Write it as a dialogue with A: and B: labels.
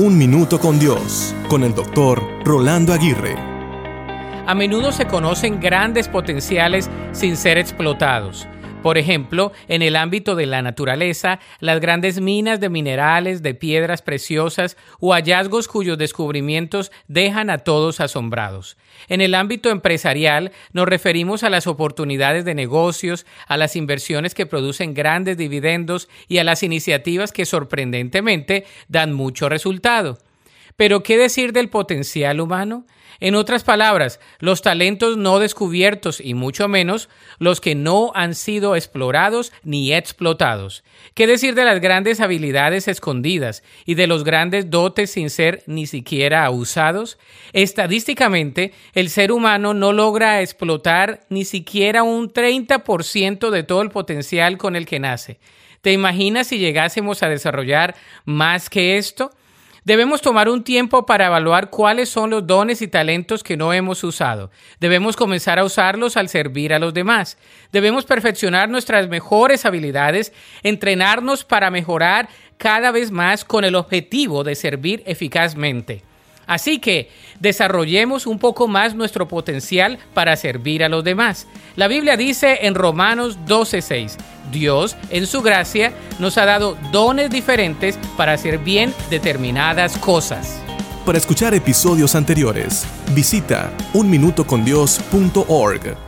A: Un Minuto con Dios, con el doctor Rolando Aguirre.
B: A menudo se conocen grandes potenciales sin ser explotados. Por ejemplo, en el ámbito de la naturaleza, las grandes minas de minerales, de piedras preciosas o hallazgos cuyos descubrimientos dejan a todos asombrados. En el ámbito empresarial, nos referimos a las oportunidades de negocios, a las inversiones que producen grandes dividendos y a las iniciativas que sorprendentemente dan mucho resultado. Pero ¿qué decir del potencial humano? En otras palabras, los talentos no descubiertos y mucho menos los que no han sido explorados ni explotados. ¿Qué decir de las grandes habilidades escondidas y de los grandes dotes sin ser ni siquiera usados? Estadísticamente, el ser humano no logra explotar ni siquiera un 30% de todo el potencial con el que nace. ¿Te imaginas si llegásemos a desarrollar más que esto? Debemos tomar un tiempo para evaluar cuáles son los dones y talentos que no hemos usado. Debemos comenzar a usarlos al servir a los demás. Debemos perfeccionar nuestras mejores habilidades, entrenarnos para mejorar cada vez más con el objetivo de servir eficazmente. Así que desarrollemos un poco más nuestro potencial para servir a los demás. La Biblia dice en Romanos 12:6, Dios, en su gracia, nos ha dado dones diferentes para hacer bien determinadas cosas.
A: Para escuchar episodios anteriores, visita unminutocondios.org.